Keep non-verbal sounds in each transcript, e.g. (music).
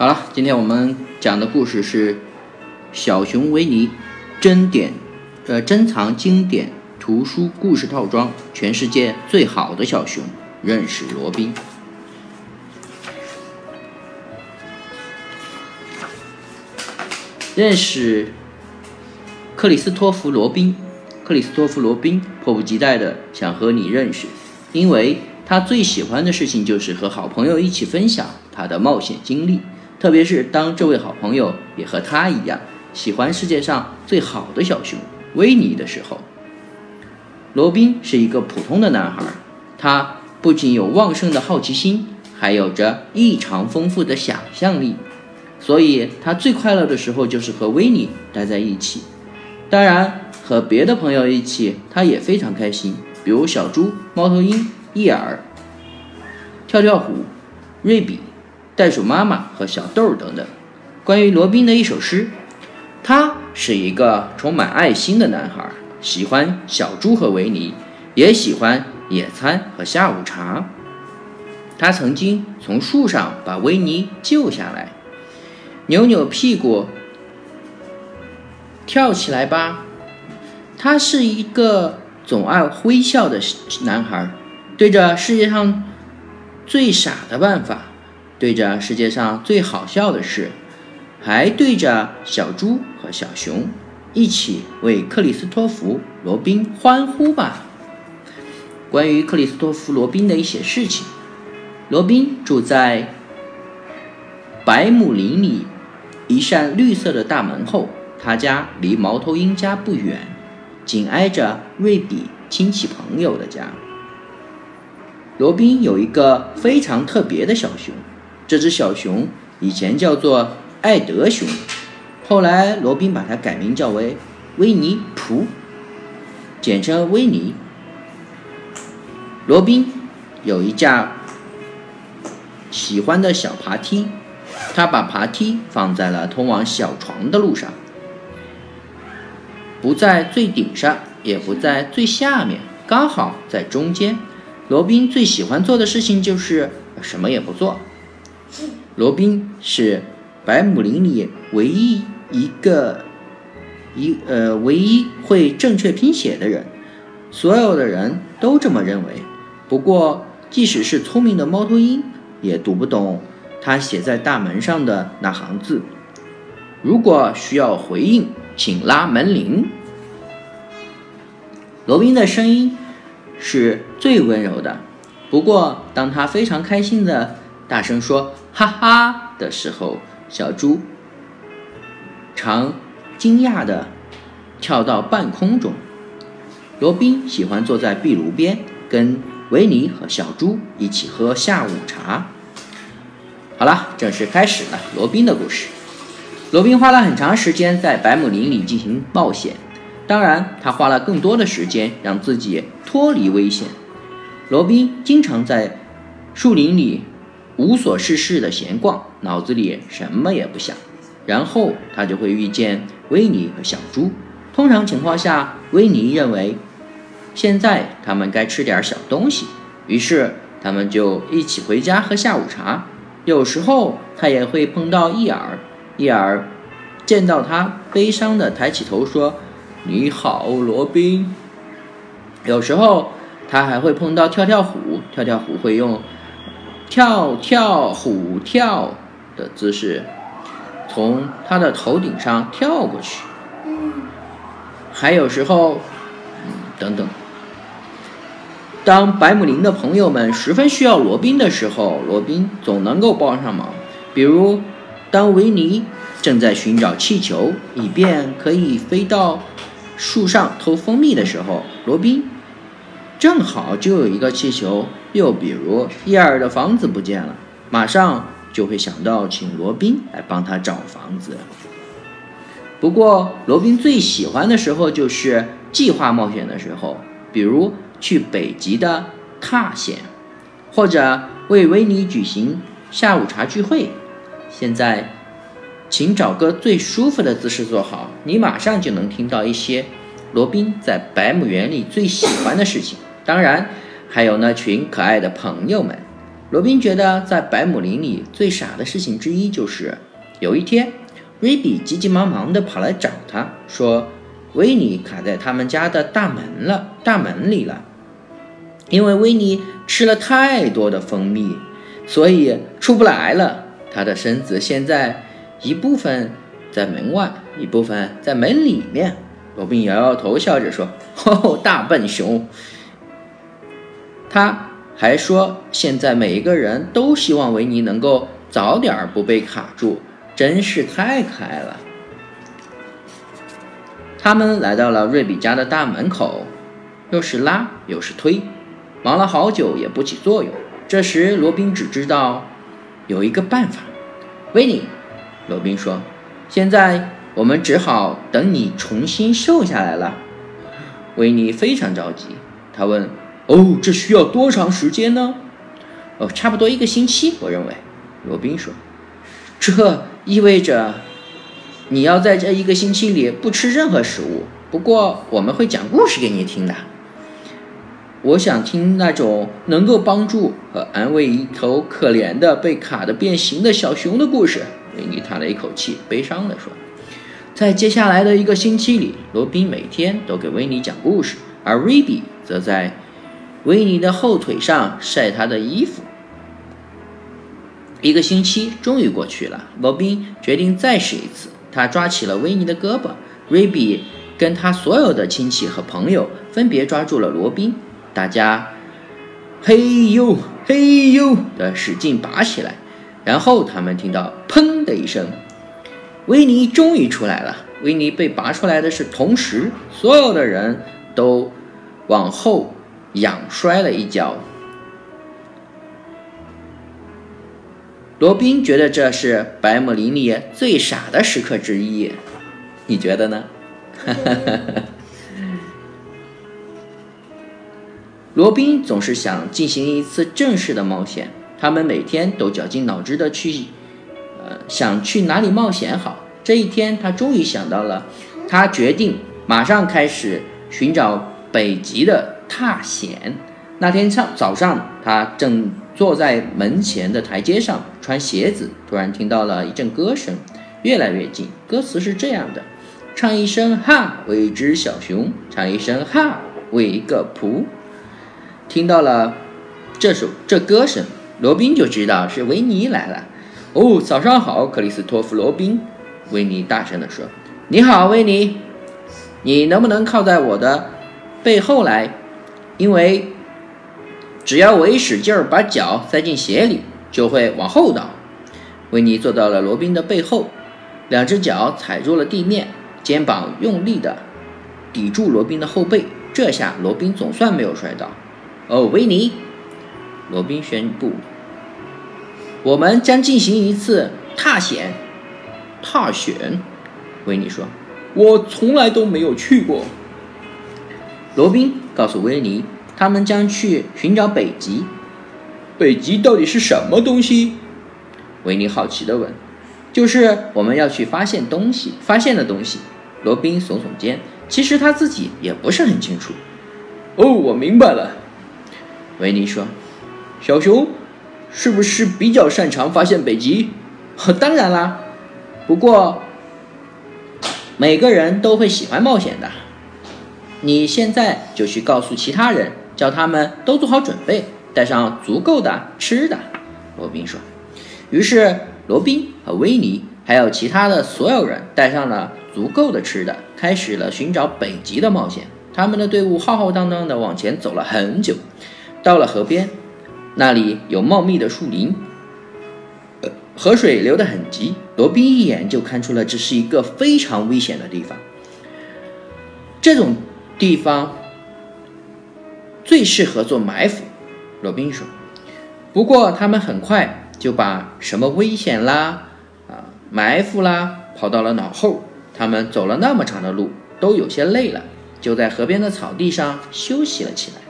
好了，今天我们讲的故事是《小熊维尼珍典》，呃，珍藏经典图书故事套装，全世界最好的小熊，认识罗宾。认识克里斯托弗·罗宾。克里斯托弗·罗宾迫不及待的想和你认识，因为他最喜欢的事情就是和好朋友一起分享他的冒险经历，特别是当这位好朋友也和他一样喜欢世界上最好的小熊维尼的时候。罗宾是一个普通的男孩，他不仅有旺盛的好奇心，还有着异常丰富的想象力。所以他最快乐的时候就是和维尼待在一起，当然和别的朋友一起他也非常开心，比如小猪、猫头鹰、伊尔、跳跳虎、瑞比、袋鼠妈妈和小豆等等。关于罗宾的一首诗，他是一个充满爱心的男孩，喜欢小猪和维尼，也喜欢野餐和下午茶。他曾经从树上把维尼救下来。扭扭屁股，跳起来吧！他是一个总爱微笑的男孩，对着世界上最傻的办法，对着世界上最好笑的事，还对着小猪和小熊，一起为克里斯托弗·罗宾欢呼吧！关于克里斯托弗·罗宾的一些事情，罗宾住在百亩林里。一扇绿色的大门后，他家离猫头鹰家不远，紧挨着瑞比亲戚朋友的家。罗宾有一个非常特别的小熊，这只小熊以前叫做艾德熊，后来罗宾把它改名叫为维尼普，简称维尼。罗宾有一架喜欢的小爬梯。他把爬梯放在了通往小床的路上，不在最顶上，也不在最下面，刚好在中间。罗宾最喜欢做的事情就是什么也不做。罗宾是百亩林里唯一一个一呃唯一会正确拼写的人，所有的人都这么认为。不过，即使是聪明的猫头鹰也读不懂。他写在大门上的那行字：“如果需要回应，请拉门铃。”罗宾的声音是最温柔的，不过当他非常开心的大声说“哈哈”的时候，小猪常惊讶的跳到半空中。罗宾喜欢坐在壁炉边，跟维尼和小猪一起喝下午茶。好了，正式开始了罗宾的故事。罗宾花了很长时间在百亩林里进行冒险，当然，他花了更多的时间让自己脱离危险。罗宾经常在树林里无所事事的闲逛，脑子里什么也不想。然后他就会遇见维尼和小猪。通常情况下，维尼认为现在他们该吃点小东西，于是他们就一起回家喝下午茶。有时候他也会碰到伊尔，伊尔见到他，悲伤的抬起头说：“你好，罗宾。”有时候他还会碰到跳跳虎，跳跳虎会用“跳跳虎跳”的姿势从他的头顶上跳过去。还有时候，等等。当白姆林的朋友们十分需要罗宾的时候，罗宾总能够帮上忙。比如，当维尼正在寻找气球，以便可以飞到树上偷蜂蜜的时候，罗宾正好就有一个气球。又比如，伊尔的房子不见了，马上就会想到请罗宾来帮他找房子。不过，罗宾最喜欢的时候就是计划冒险的时候，比如。去北极的踏险，或者为维尼举行下午茶聚会。现在，请找个最舒服的姿势坐好，你马上就能听到一些罗宾在百亩园里最喜欢的事情。当然，还有那群可爱的朋友们。罗宾觉得在百亩林里最傻的事情之一就是，有一天，瑞比急急忙忙地跑来找他，说：“维尼卡在他们家的大门了，大门里了。因为维尼吃了太多的蜂蜜，所以出不来了。他的身子现在一部分在门外，一部分在门里面。”罗宾摇摇头，笑着说：“哦，大笨熊。”他还说：“现在每一个人都希望维尼能够早点不被卡住，真是太可爱了。”他们来到了瑞比家的大门口，又是拉又是推，忙了好久也不起作用。这时，罗宾只知道有一个办法。维尼，罗宾说：“现在。”我们只好等你重新瘦下来了。维尼非常着急，他问：“哦，这需要多长时间呢？”“哦，差不多一个星期，我认为。”罗宾说。“这意味着你要在这一个星期里不吃任何食物。不过我们会讲故事给你听的。我想听那种能够帮助和安慰一头可怜的被卡的变形的小熊的故事。”维尼叹了一口气，悲伤地说。在接下来的一个星期里，罗宾每天都给维尼讲故事，而瑞比则在维尼的后腿上晒他的衣服。一个星期终于过去了，罗宾决定再试一次。他抓起了维尼的胳膊，瑞比跟他所有的亲戚和朋友分别抓住了罗宾，大家嘿呦嘿呦的使劲拔起来，然后他们听到砰的一声。维尼终于出来了。维尼被拔出来的是同时，所有的人都往后仰摔了一跤。罗宾觉得这是白木林里最傻的时刻之一，你觉得呢？哈 (laughs) 罗宾总是想进行一次正式的冒险，他们每天都绞尽脑汁的去。呃想去哪里冒险好？这一天，他终于想到了。他决定马上开始寻找北极的踏险。那天上早上，他正坐在门前的台阶上穿鞋子，突然听到了一阵歌声，越来越近。歌词是这样的：唱一声哈，为一只小熊；唱一声哈，为一个仆。听到了这首这歌声，罗宾就知道是维尼来了。哦，早上好，克里斯托弗·罗宾。维尼大声地说：“你好，维尼，你能不能靠在我的背后来？因为只要我一使劲儿把脚塞进鞋里，就会往后倒。”维尼坐到了罗宾的背后，两只脚踩住了地面，肩膀用力的抵住罗宾的后背。这下罗宾总算没有摔倒。哦，维尼，罗宾宣布。我们将进行一次踏险。踏险，维尼说：“我从来都没有去过。”罗宾告诉维尼：“他们将去寻找北极。”北极到底是什么东西？维尼好奇地问。“就是我们要去发现东西，发现的东西。”罗宾耸耸肩，其实他自己也不是很清楚。“哦，我明白了。”维尼说：“小熊。”是不是比较擅长发现北极？当然啦，不过每个人都会喜欢冒险的。你现在就去告诉其他人，叫他们都做好准备，带上足够的吃的。罗宾说。于是，罗宾和维尼还有其他的所有人带上了足够的吃的，开始了寻找北极的冒险。他们的队伍浩浩荡荡地往前走了很久，到了河边。那里有茂密的树林，河水流得很急。罗宾一眼就看出了这是一个非常危险的地方。这种地方最适合做埋伏，罗宾说。不过他们很快就把什么危险啦、啊埋伏啦抛到了脑后。他们走了那么长的路，都有些累了，就在河边的草地上休息了起来。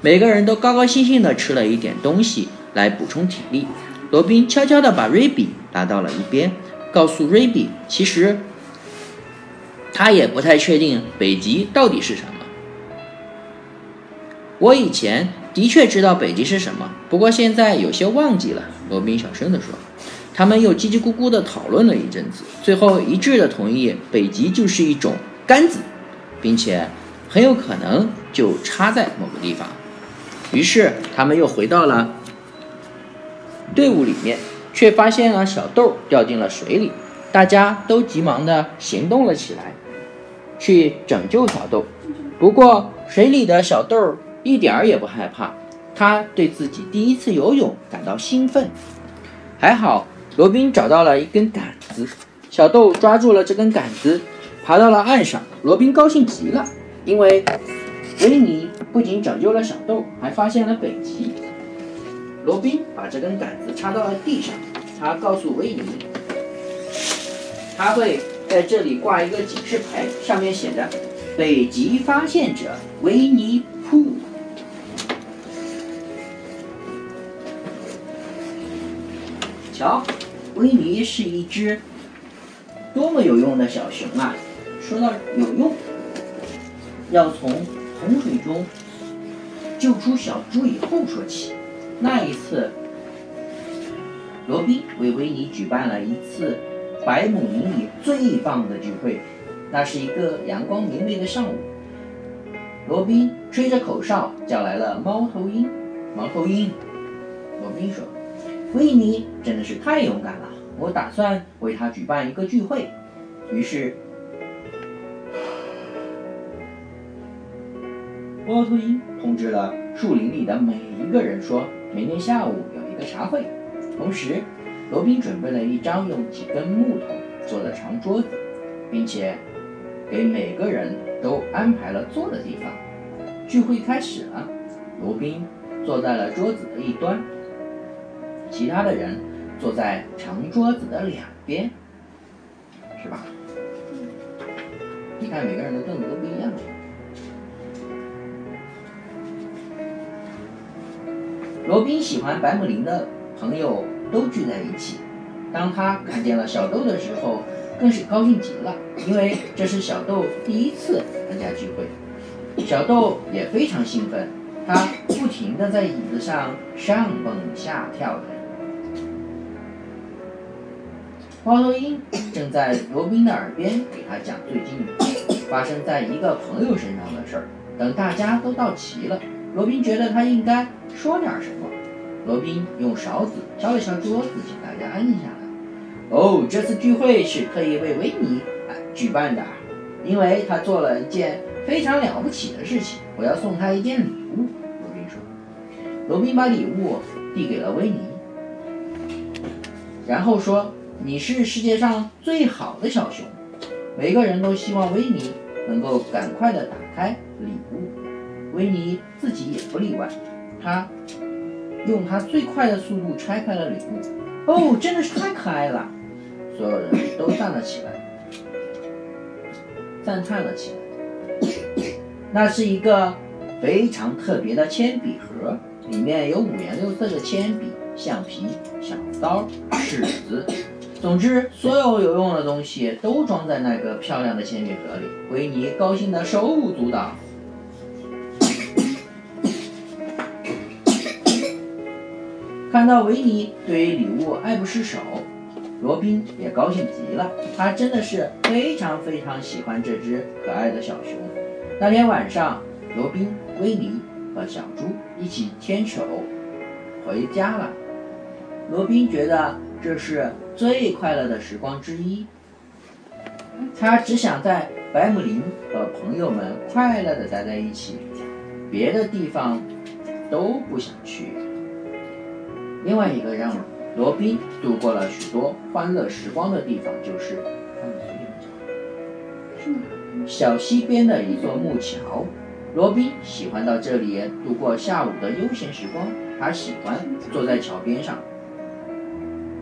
每个人都高高兴兴地吃了一点东西来补充体力。罗宾悄悄地把瑞比拉到了一边，告诉瑞比，其实他也不太确定北极到底是什么。我以前的确知道北极是什么，不过现在有些忘记了。罗宾小声地说。他们又叽叽咕咕地讨论了一阵子，最后一致地同意北极就是一种杆子，并且很有可能就插在某个地方。于是他们又回到了队伍里面，却发现了小豆掉进了水里。大家都急忙地行动了起来，去拯救小豆。不过水里的小豆一点儿也不害怕，他对自己第一次游泳感到兴奋。还好。罗宾找到了一根杆子，小豆抓住了这根杆子，爬到了岸上。罗宾高兴极了，因为维尼不仅拯救了小豆，还发现了北极。罗宾把这根杆子插到了地上，他告诉维尼，他会在这里挂一个警示牌，上面写着“北极发现者维尼普”。瞧。维尼是一只多么有用的小熊啊！说到有用，要从洪水中救出小猪以后说起。那一次，罗宾为维尼举办了一次百亩林里最棒的聚会。那是一个阳光明媚的上午，罗宾吹着口哨叫来了猫头鹰。猫头鹰，罗宾说。维尼真的是太勇敢了，我打算为他举办一个聚会。于是，猫头鹰通知了树林里的每一个人，说明天下午有一个茶会。同时，罗宾准备了一张用几根木头坐的长桌子，并且给每个人都安排了坐的地方。聚会开始了，罗宾坐在了桌子的一端。其他的人坐在长桌子的两边，是吧？你看每个人的凳子都不一样。罗宾喜欢白姆林的朋友都聚在一起。当他看见了小豆的时候，更是高兴极了，因为这是小豆第一次参加聚会。小豆也非常兴奋，他不停地在椅子上上蹦下跳的。猫头鹰正在罗宾的耳边给他讲最近发生在一个朋友身上的事儿。等大家都到齐了，罗宾觉得他应该说点什么。罗宾用勺子敲了敲桌子，请大家安静下。哦，这次聚会是特意为维尼举办的，因为他做了一件非常了不起的事情。我要送他一件礼物。罗宾说。罗宾把礼物递给了维尼，然后说。你是世界上最好的小熊，每个人都希望维尼能够赶快的打开礼物，维尼自己也不例外。他用他最快的速度拆开了礼物，哦，真的是太可爱了！所有人都站了起来，赞叹了起来。那是一个非常特别的铅笔盒，里面有五颜六色的铅笔、橡皮、小刀、尺子。总之，所有有用的东西都装在那个漂亮的铅笔盒里。维尼高兴得手舞足蹈。看到维尼对于礼物爱不释手，罗宾也高兴极了。他真的是非常非常喜欢这只可爱的小熊。那天晚上，罗宾、威尼和小猪一起牵手回家了。罗宾觉得这是。最快乐的时光之一，他只想在白姆林和朋友们快乐的待在一起，别的地方都不想去。另外一个让罗宾度过了许多欢乐时光的地方，就是小溪边的一座木桥。罗宾喜欢到这里度过下午的悠闲时光，他喜欢坐在桥边上。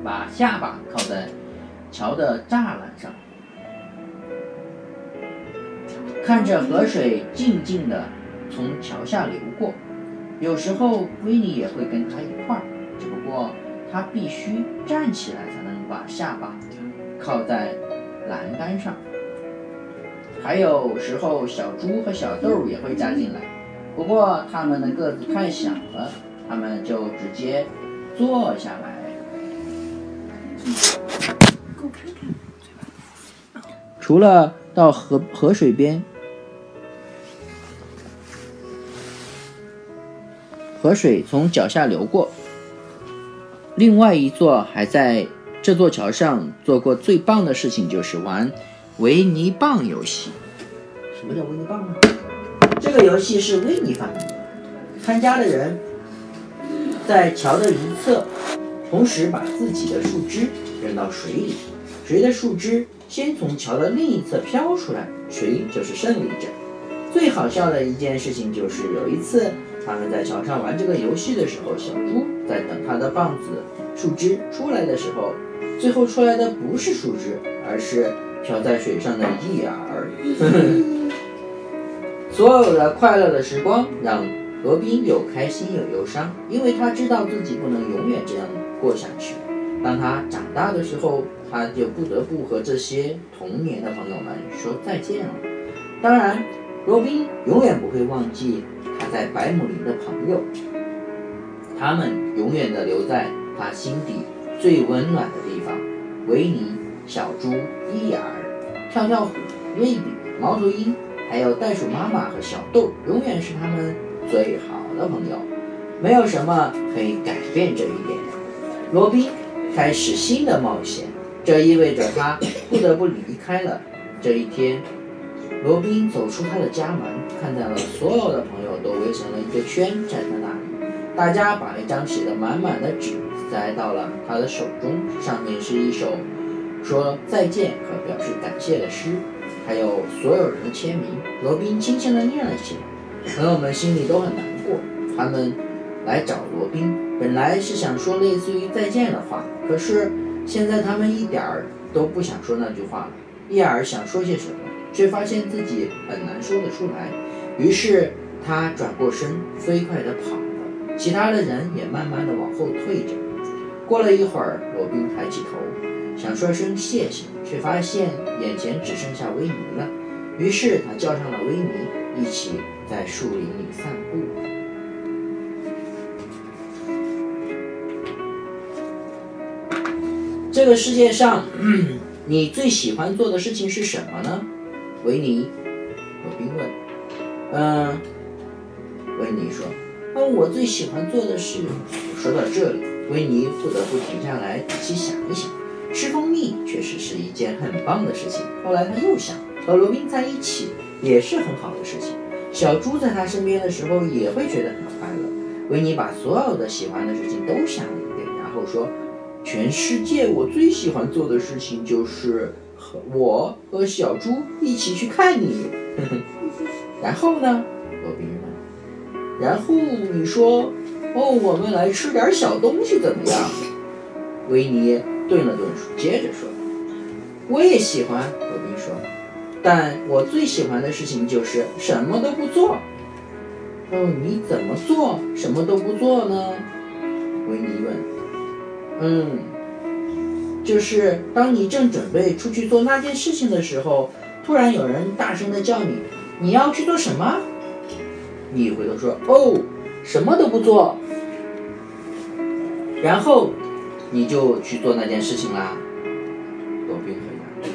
把下巴靠在桥的栅栏上，看着河水静静地从桥下流过。有时候威尼也会跟他一块儿，他必须站起来才能把下巴靠在栏杆上。还有时候小猪和小豆也会加进来，不过他们的个子太小了，他们就直接坐下来。除了到河河水边，河水从脚下流过。另外一座还在这座桥上做过最棒的事情，就是玩维尼棒游戏。什么叫维尼棒呢？这个游戏是维尼发明的。参加的人在桥的一侧，同时把自己的树枝扔到水里，谁的树枝先从桥的另一侧飘出来，谁就是胜利者。最好笑的一件事情就是有一次。他们在桥上玩这个游戏的时候，小猪在等他的棒子树枝出来的时候，最后出来的不是树枝，而是漂在水上的叶儿。(laughs) 所有的快乐的时光让罗宾有开心有忧伤，因为他知道自己不能永远这样过下去。当他长大的时候，他就不得不和这些童年的朋友们说再见了。当然，罗宾永远不会忘记。他在百亩林的朋友，他们永远的留在他心底最温暖的地方。维尼、小猪、伊尔、跳跳虎、瑞比、猫头鹰，还有袋鼠妈妈和小豆，永远是他们最好的朋友。没有什么可以改变这一点。罗宾开始新的冒险，这意味着他不得不离开了这一天。罗宾走出他的家门，看到了所有的朋友都围成了一个圈，站在那。大家把一张写的满满的纸塞到了他的手中，上面是一首说再见和表示感谢的诗，还有所有人的签名。罗宾轻轻地念了起来，朋友们心里都很难过。他们来找罗宾，本来是想说类似于再见的话，可是现在他们一点儿都不想说那句话了。叶尔想说些什么？却发现自己很难说得出来，于是他转过身，飞快地跑。其他的人也慢慢的往后退着。过了一会儿，罗宾抬起头，想说声谢谢，却发现眼前只剩下维尼了。于是他叫上了维尼，一起在树林里散步。这个世界上，(clears throat) 你最喜欢做的事情是什么呢？维尼，罗宾问：“嗯。”维尼说：“我最喜欢做的事。”说到这里，维尼不得不停下来仔细想一想。吃蜂蜜确实是一件很棒的事情。后来他又想，和罗宾在一起也是很好的事情。小猪在他身边的时候也会觉得很快乐。维尼把所有的喜欢的事情都想了一遍，然后说：“全世界我最喜欢做的事情就是和……”我和小猪一起去看你，(laughs) 然后呢？罗宾。然后你说：“哦，我们来吃点小东西怎么样？”维尼顿了顿，接着说：“我也喜欢。”罗宾说：“但我最喜欢的事情就是什么都不做。”哦，你怎么做什么都不做呢？维尼问。嗯。就是当你正准备出去做那件事情的时候，突然有人大声的叫你：“你要去做什么？”你回头说：“哦，什么都不做。”然后你就去做那件事情啦。罗宾回答。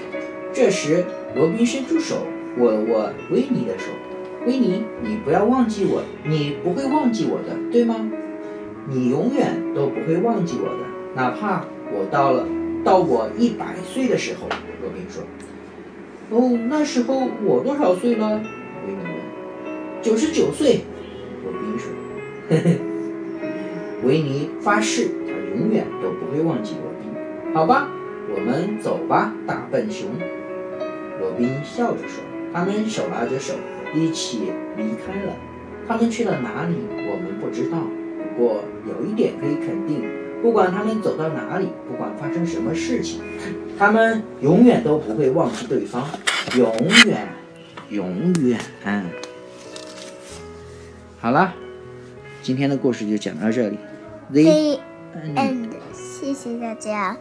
这时，罗宾伸出手握了握维尼的手：“维尼，你不要忘记我，你不会忘记我的，对吗？你永远都不会忘记我的，哪怕我到了。”到我一百岁的时候，罗宾说：“哦，那时候我多少岁了？”维尼问。“九十九岁。”罗宾说。“嘿嘿。”维尼发誓，他永远都不会忘记罗宾。好吧，我们走吧，大笨熊。罗宾笑着说。他们手拉着手，一起离开了。他们去了哪里，我们不知道。不过有一点可以肯定。不管他们走到哪里，不管发生什么事情，他们永远都不会忘记对方，永远，永远。好了，今天的故事就讲到这里。The end，谢谢大家。